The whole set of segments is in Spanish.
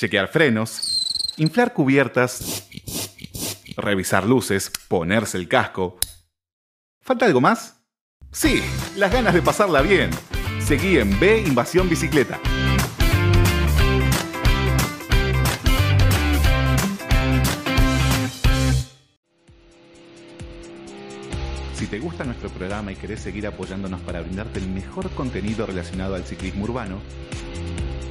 chequear frenos, inflar cubiertas, revisar luces, ponerse el casco. ¿Falta algo más? Sí, las ganas de pasarla bien. Seguí en B Invasión Bicicleta. Si te gusta nuestro programa y querés seguir apoyándonos para brindarte el mejor contenido relacionado al ciclismo urbano,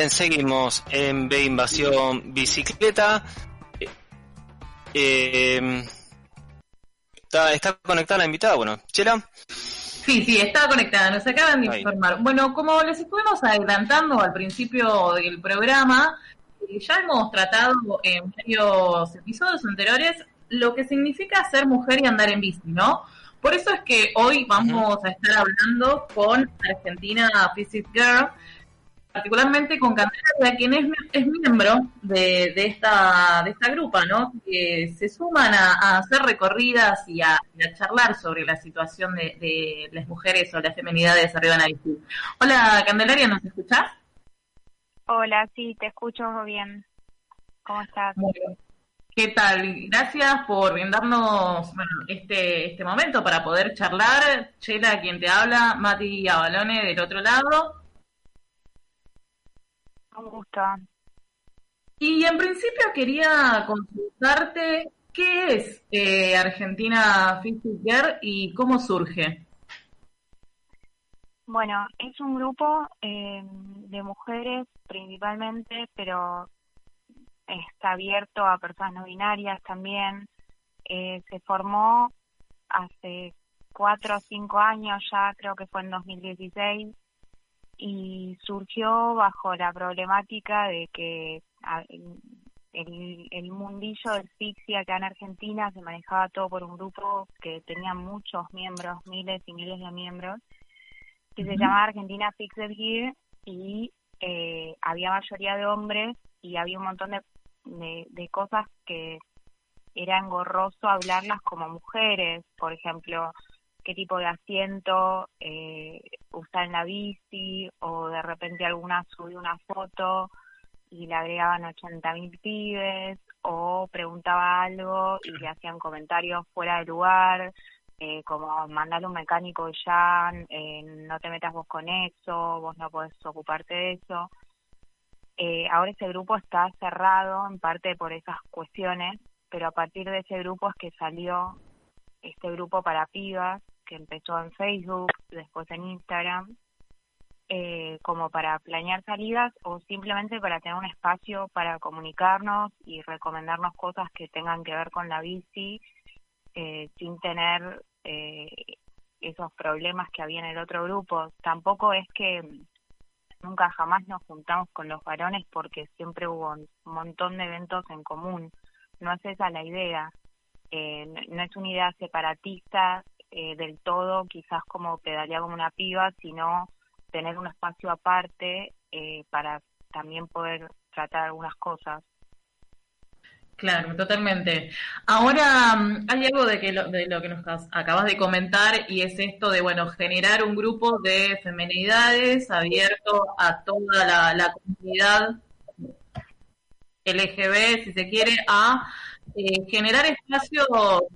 Bien, seguimos en B Invasión Bicicleta. Eh, está, está conectada la invitada, bueno, Chela. Sí, sí, estaba conectada, nos acaban de Ahí. informar. Bueno, como les estuvimos adelantando al principio del programa, eh, ya hemos tratado en varios episodios anteriores lo que significa ser mujer y andar en bici, ¿no? Por eso es que hoy vamos a estar hablando con Argentina Physics Girl, particularmente con Candelaria, quien es, es miembro de, de esta de esta grupa, ¿no? Que se suman a, a hacer recorridas y a, charlar sobre la situación de, de las mujeres o las feminidades arriba en la bici. Hola, Candelaria, ¿nos escuchás? Hola, sí, te escucho bien. ¿Cómo estás? Muy bien. ¿Qué tal? Gracias por brindarnos bueno, este, este momento para poder charlar. Chela, quien te habla, Mati Abalone del otro lado. Un gusto. Y en principio quería consultarte qué es eh, Argentina Physics Girl y cómo surge. Bueno, es un grupo eh, de mujeres principalmente, pero está abierto a personas no binarias también. Eh, se formó hace cuatro o cinco años ya, creo que fue en 2016, y surgió bajo la problemática de que a- el, el mundillo del fixie acá en Argentina se manejaba todo por un grupo que tenía muchos miembros, miles y miles de miembros, que se llamaba Argentina Fixed Gear y eh, había mayoría de hombres y había un montón de, de, de cosas que era engorroso hablarlas como mujeres, por ejemplo, qué tipo de asiento eh, usar en la bici o de repente alguna subió una foto y le agregaban 80 mil pibes o preguntaba algo y le hacían comentarios fuera de lugar, eh, como mandarle un mecánico y ya, eh, no te metas vos con eso, vos no podés ocuparte de eso. Eh, ahora ese grupo está cerrado en parte por esas cuestiones, pero a partir de ese grupo es que salió este grupo para pibas que empezó en Facebook, después en Instagram, eh, como para planear salidas o simplemente para tener un espacio para comunicarnos y recomendarnos cosas que tengan que ver con la bici eh, sin tener eh, esos problemas que había en el otro grupo. Tampoco es que nunca jamás nos juntamos con los varones porque siempre hubo un montón de eventos en común. No es esa la idea. Eh, no- es una idea separatista eh, del todo, quizás como pedalear como una piba, sino tener un espacio aparte eh, para también poder tratar algunas cosas. Claro, totalmente. Ahora mm, hay algo de, que lo, de lo que nos acabas- de comentar y es esto de, bueno, generar un grupo de feminidades abierto a toda la, la comunidad LGB, si se quiere, a eh, generar espacios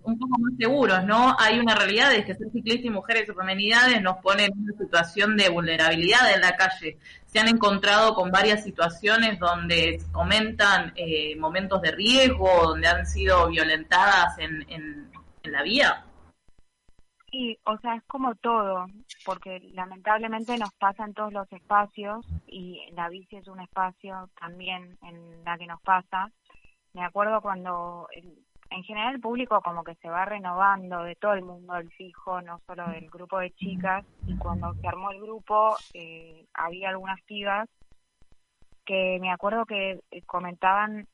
un poco más seguros, ¿no? Hay una realidad es que ser ciclista y mujeres o feminidades nos pone en una situación de vulnerabilidad en la calle. Se han encontrado con varias situaciones donde comentan eh, momentos de riesgo, donde han sido violentadas en, en, en la vía. Sí, o sea, es como todo, porque lamentablemente nos pasa en todos los espacios y la bici es un espacio también en la que nos pasa. Me acuerdo cuando el- en general el público como que se va renovando de todo el mundo del fijo, no solo del grupo de chicas, y cuando se armó el grupo eh, había algunas pibas que me acuerdo que eh, comentaban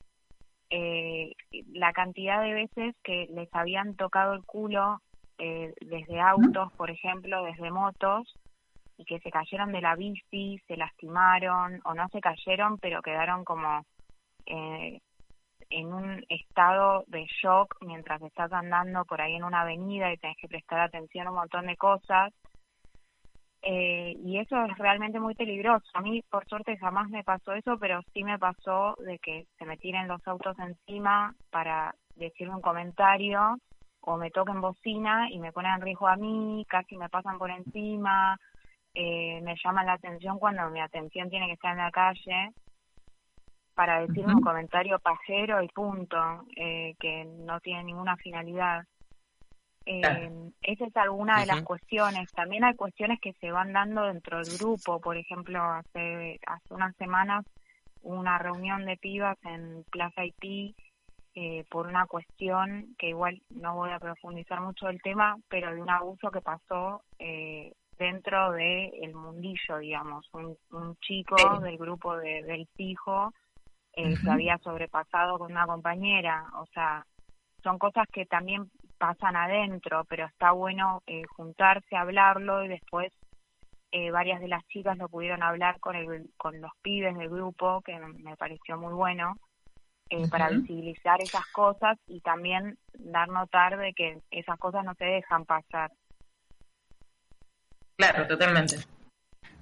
eh, la cantidad de veces que les habían tocado el culo eh, desde autos, por ejemplo, desde motos, y que se cayeron de la bici, se lastimaron, o no se cayeron, pero quedaron como eh, en un estado de shock mientras estás andando por ahí en una avenida y tenés que prestar atención a un montón de cosas. Eh, y eso es realmente muy peligroso. A mí, por suerte, jamás me pasó eso, pero sí me pasó de que se me tiren los autos encima para decirme un comentario o me toquen bocina y me ponen en riesgo a mí, casi me pasan por encima, eh, me llaman la atención cuando mi atención tiene que estar en la calle para decirme un comentario pajero y punto, eh, que no tiene ninguna finalidad. Eh, esa es alguna de las cuestiones. También hay cuestiones que se van dando dentro del grupo. Por ejemplo, hace, hace unas semanas hubo una reunión de pibas en Plaza Haití eh, por una cuestión que igual no voy a profundizar mucho el tema, pero de un abuso que pasó eh, dentro del el mundillo, digamos. Un, un chico del grupo de, del fijo eh, se había sobrepasado con una compañera. O sea, son cosas que también pasan adentro, pero está bueno eh, juntarse, hablarlo y después eh, varias de las chicas lo pudieron hablar con, el, con los pibes del grupo, que me pareció muy bueno, eh, para visibilizar esas cosas y también dar notar de que esas cosas no se dejan pasar. Claro, totalmente.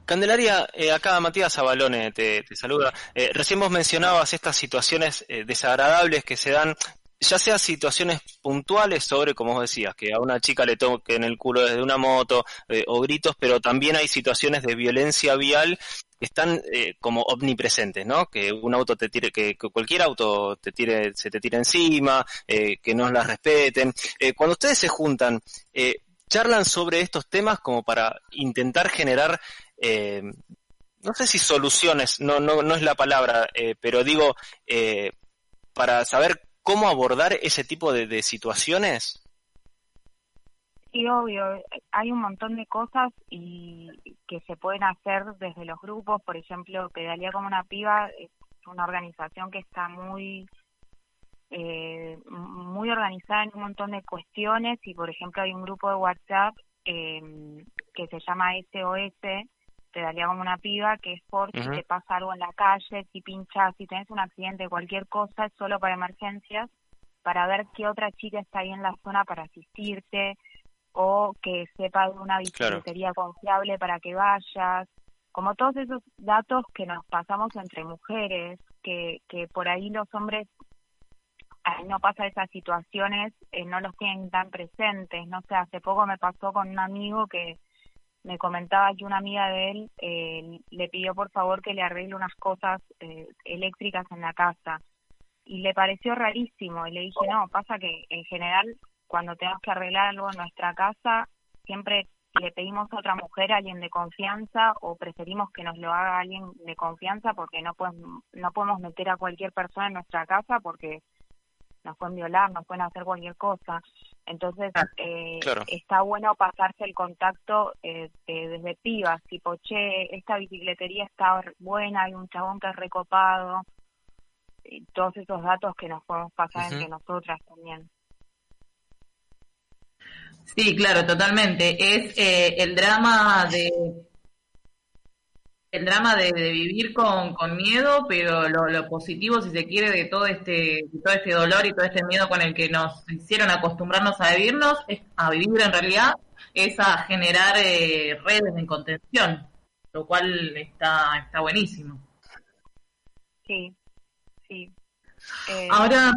Candelaria, acá Matías Abalone te, saluda. recién vos mencionabas estas situaciones desagradables que se dan ya sea situaciones puntuales sobre, como vos decías, que a una chica le toquen el culo desde una moto eh, o gritos, pero también hay situaciones de violencia vial que están eh, como omnipresentes, ¿no? Que un auto te tire, que, cualquier auto te tire, se te tire encima, eh, que no las respeten. cuando ustedes se juntan, charlan sobre estos temas como para intentar generar no sé si soluciones, no, no, no es la palabra, pero digo, para saber cómo abordar ese tipo de, situaciones? Sí, obvio. Hay un montón de cosas y que se pueden hacer desde los grupos. Por ejemplo, Pedalía como una piba es una organización que está muy eh, muy organizada en un montón de cuestiones y, por ejemplo, hay un grupo de WhatsApp eh, que se llama SOS, te daría como una piba, que es por si te pasa algo en la calle, si pinchas, si tenés un accidente, cualquier cosa, es solo para emergencias, para ver qué otra chica está ahí en la zona para asistirte, o que sepa de una bicicletería confiable para que vayas, como todos esos datos que nos pasamos entre mujeres, que, que por ahí los hombres no pasa esas situaciones, eh, no los tienen tan presentes, no sé, hace poco me pasó con un amigo que me comentaba que una amiga de él eh, le pidió por favor que le arregle unas cosas eh, eléctricas en la casa. Y le pareció rarísimo. Y le dije no pasa que en general cuando tenemos que arreglar algo en nuestra casa siempre le pedimos a otra mujer a alguien de confianza o preferimos que nos lo haga alguien de confianza porque no podemos no podemos meter a cualquier persona en nuestra casa porque nos pueden violar, nos pueden hacer cualquier cosa. Entonces, ah, eh, está bueno pasarse el contacto eh, desde pibas, tipo, che, esta bicicletería está buena, hay un chabón que es recopado, y todos esos datos que nos podemos pasar entre nosotras también. Sí, claro, totalmente. Es eh, el drama de el drama de, vivir con, miedo, pero lo, positivo, si se quiere, de todo este todo este dolor y todo este miedo con el que nos hicieron acostumbrarnos a vivirnos, es, a vivir en realidad, es a generar eh, redes de contención, lo cual está está buenísimo. Sí, sí. Eh, Ahora,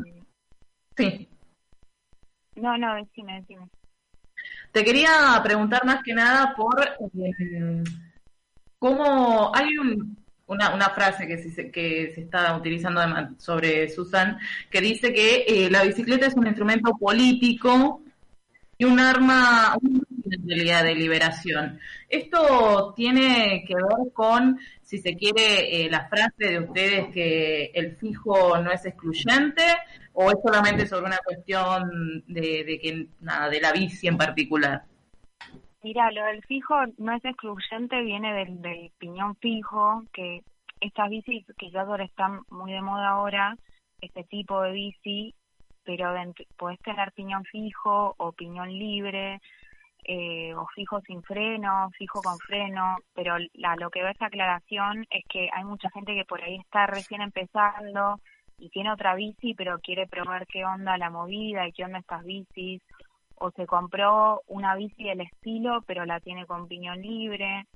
sí. No, no, decime, decime. Te quería preguntar más que nada por... Eh, como hay una, una, frase que se, que se está utilizando sobre Susan que dice que eh, la bicicleta es un instrumento político y un arma, de liberación. Esto tiene que ver con, si se quiere, eh, la frase de ustedes que el fijo no es excluyente o es solamente sobre una cuestión de, que nada de la bici en particular. Mira, lo del fijo no es excluyente, viene del, piñón fijo, que estas bicis quizás ahora están muy de moda ahora, este tipo de bici, pero puedes tener piñón fijo o piñón libre, eh, o fijo sin freno, fijo con freno, pero la, lo que ve esta aclaración es que hay mucha gente que por ahí está recién empezando y tiene otra bici, pero quiere probar qué onda la movida y qué onda estas bicis, o se compró una bici del estilo, pero la tiene con piñón libre.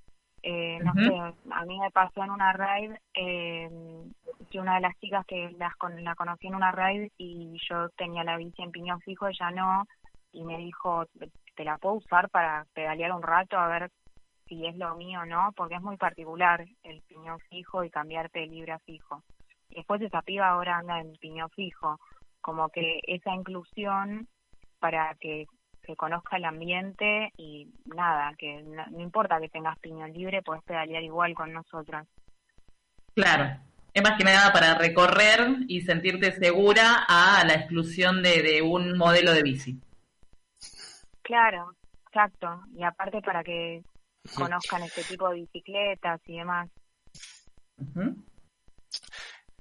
Eh, no sé, a mí me pasó en una ride eh, que una de las chicas que las la conocí en una ride y yo tenía la bici en piñón fijo, ella no, y me dijo, te la puedo usar para pedalear un rato a ver si es lo mío o no, porque es muy particular el piñón fijo y cambiarte de libre a fijo. Y después esa piba ahora anda en piñón fijo, como que esa inclusión para que se conozca el ambiente y nada, que no, importa que tengas piñón libre, puedes pedalear igual con nosotras. Claro, es más que nada para recorrer y sentirte segura a la exclusión de, de un modelo de bici. Claro, exacto. Y aparte para que conozcan este tipo de bicicletas y demás.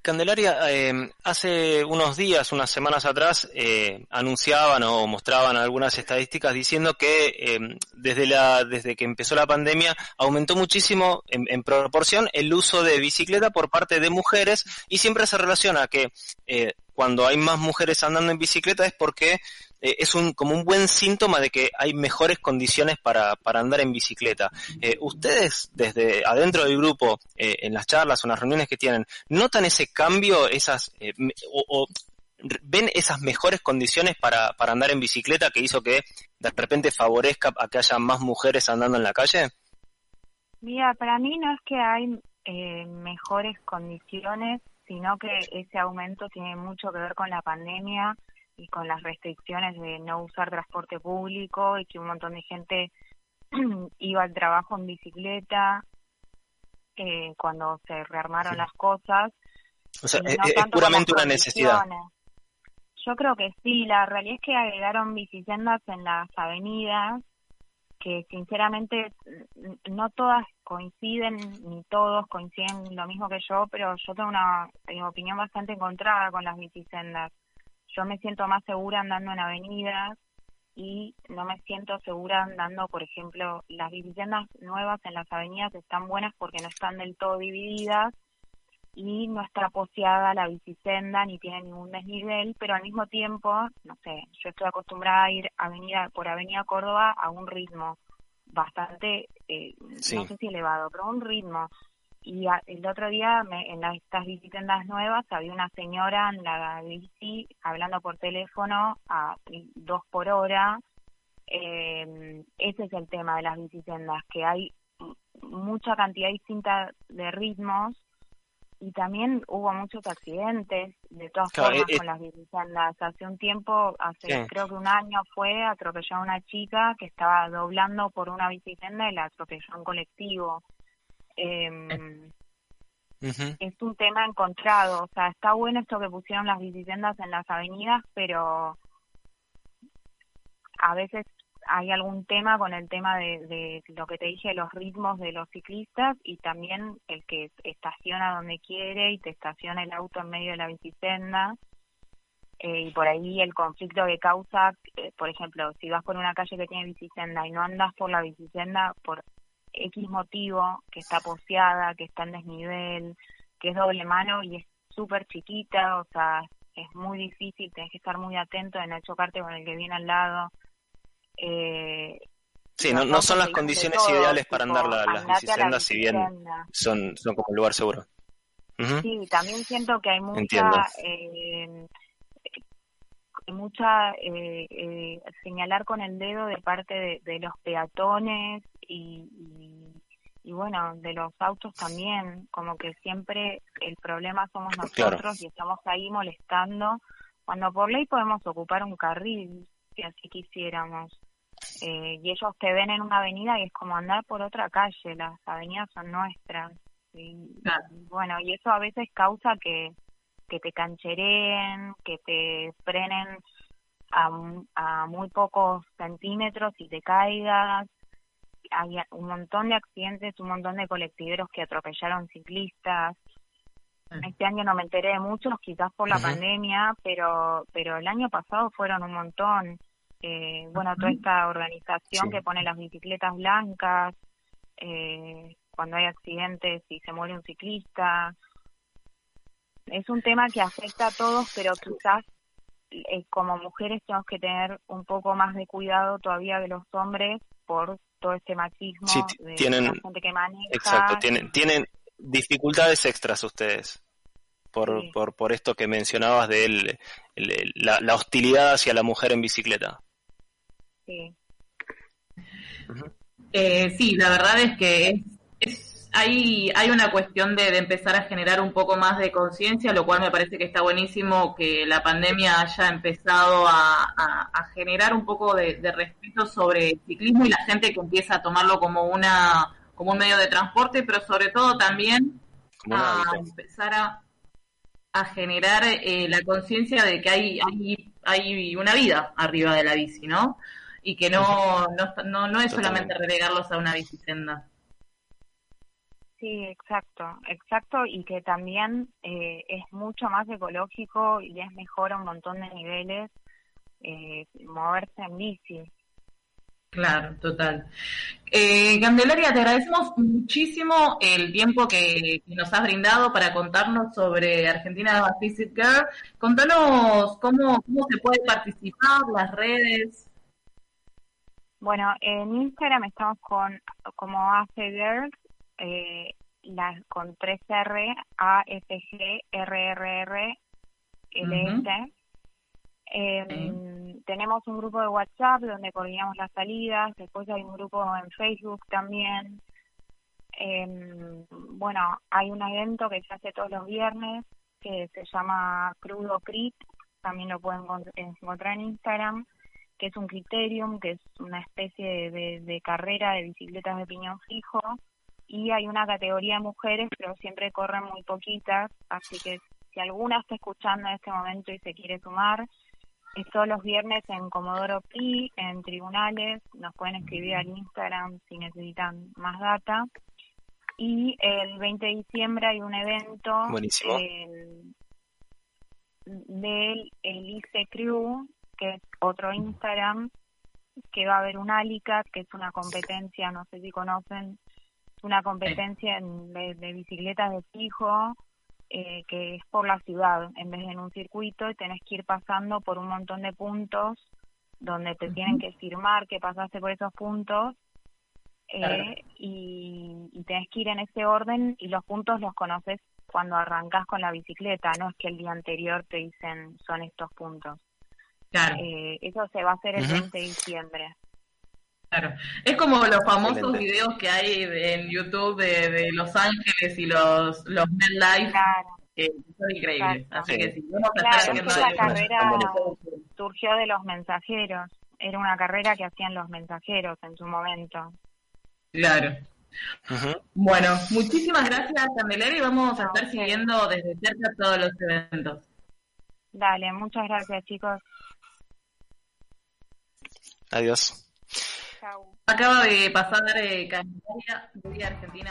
Candelaria, eh, hace unos días, unas semanas atrás, eh, anunciaban o mostraban algunas estadísticas diciendo que eh, desde, la, desde que empezó la pandemia aumentó muchísimo en, en, proporción el uso de bicicleta por parte de mujeres y siempre se relaciona que cuando hay más mujeres andando en bicicleta es porque eh, es un, como un buen síntoma de que hay mejores condiciones para, para andar en bicicleta. Eh, ustedes, desde adentro del grupo, eh, en las charlas o en las reuniones que tienen, ¿notan ese cambio, esas, o, ven esas mejores condiciones para, para andar en bicicleta que hizo que de repente favorezca a que haya más mujeres andando en la calle? Mira, para mí no es que hay mejores condiciones, sino que ese aumento tiene mucho que ver con la pandemia y con las restricciones de no usar transporte público y que un montón de gente iba al trabajo en bicicleta eh, cuando se rearmaron las cosas. O sea, es, puramente una necesidad. Yo creo que sí, la realidad es que agregaron bicisendas en las avenidas que sinceramente no todas coinciden ni todos coinciden lo mismo que yo, pero yo tengo una opinión bastante encontrada con las bicisendas yo me siento más segura andando en avenidas y no me siento segura andando, por ejemplo, las viviendas nuevas en las avenidas están buenas porque no están del todo divididas y no está poseada la bicisenda ni tiene ningún desnivel, pero al mismo tiempo, no sé, yo estoy acostumbrada a ir avenida por Avenida Córdoba a un ritmo bastante, eh, no sé si elevado, pero un ritmo y el otro día en estas bicicletas nuevas había una señora en la bici hablando por teléfono a dos por hora. Eh, ese es el tema de las bicicletas, que hay mucha cantidad distinta de ritmos y también hubo muchos accidentes de todas formas eh, con las bicicletas. Hace un tiempo, hace creo que un año fue, atropelló a una chica que estaba doblando por una bicicleta y la atropelló un colectivo. Eh, Es un tema encontrado, o sea, está bueno esto que pusieron las bicicletas en las avenidas, pero a veces hay algún tema con el tema de, de, lo que te dije, los ritmos de los ciclistas y también el que estaciona donde quiere y te estaciona el auto en medio de la bicicenda. Eh, y por ahí el conflicto que causa, eh, por ejemplo, si vas por una calle que tiene bicicenda y no andas por la bicicenda por X motivo, que está poseada, que está en desnivel, que es doble mano y es súper chiquita, o sea, es muy difícil, tenés que estar muy atento en no chocarte con el que viene al lado. Eh, sí, no, no son las condiciones ideales para andar las bicisendas, si bien son, son como un lugar seguro. Sí, también siento que hay mucha eh, mucha eh, eh, señalar con el dedo de parte de, los peatones y, y, bueno, de los autos también, como que siempre el problema somos nosotros y estamos ahí molestando, cuando por ley podemos ocupar un carril, si así quisiéramos. Eh, y ellos te ven en una avenida y es como andar por otra calle, las avenidas son nuestras. Y, bueno, y eso a veces causa que, que te canchereen, que te frenen a, a muy pocos centímetros y te caigas. Hay un montón de accidentes, un montón de colectiveros que atropellaron ciclistas. Este año no me enteré de muchos, quizás por la pandemia, pero pero el año pasado fueron un montón. Eh, bueno, toda esta organización que pone las bicicletas blancas, eh, cuando hay accidentes y se muere un ciclista. Es un tema que afecta a todos, pero quizás eh, como mujeres tenemos que tener un poco más de cuidado todavía de los hombres por todo este machismo de tienen, la gente que maneja. Exacto, tienen, tienen dificultades extras ustedes por, por, por esto que mencionabas de la, hostilidad hacia la mujer en bicicleta. Sí. Eh, sí, la verdad es que es, hay, hay una cuestión de, empezar a generar un poco más de conciencia, lo cual me parece que está buenísimo que la pandemia haya empezado a, generar un poco de, de, respeto sobre el ciclismo y la gente que empieza a tomarlo como una como un medio de transporte, pero sobre todo también a empezar a, a generar eh, la conciencia de que hay, hay, hay una vida arriba de la bici, ¿no? Y que no, no, no, es solamente relegarlos a una bicicenda. Sí, exacto, exacto, y que también eh, es mucho más ecológico y es mejor a un montón de niveles eh, moverse en bici. Claro, total. Eh, Candelaria, te agradecemos muchísimo el tiempo que, nos has brindado para contarnos sobre Argentina Visit Girl. Contanos cómo, cómo se puede participar, las redes. Bueno, en Instagram estamos con como AC Girls, eh, con 3R, A, F, G, R, R, R, L, S. Eh, tenemos un grupo de WhatsApp donde coordinamos las salidas, después hay un grupo en Facebook también. Eh, bueno, hay un evento que se hace todos los viernes que se llama Crudo Crit, también lo pueden encontrar en Instagram, que es un criterium, que es una especie de, de carrera de bicicletas de piñón fijo. Y hay una categoría de mujeres, pero siempre corren muy poquitas, así que si alguna está escuchando en este momento y se quiere sumar, es todos los viernes en Comodoro Pi, en tribunales. Nos pueden escribir al Instagram si necesitan más data. Y el 20 de diciembre hay un evento del el ICE Crew, que es otro Instagram, que va a haber un ALICAT, que es una competencia, no sé si conocen, una competencia de, de bicicletas de fijo eh, que es por la ciudad en vez de en un circuito y tenés que ir pasando por un montón de puntos donde te tienen que firmar que pasaste por esos puntos eh, y, y tenés que ir en ese orden y los puntos los conoces cuando arrancas con la bicicleta, no es que el día anterior te dicen son estos puntos. Claro. Eh, eso se va a hacer el 20 de diciembre. Claro, es como los famosos videos que hay en YouTube de, Los Ángeles y los, los Life, que son increíbles. Así que sí, vamos a estar haciendo carrera surgió de los mensajeros, era una carrera que hacían los mensajeros en su momento. Claro. Bueno, muchísimas gracias, Candelaria, y vamos a estar siguiendo desde cerca todos los eventos. Dale, muchas gracias, chicos. Adiós. Acaba de pasar eh, Candelaria de Argentina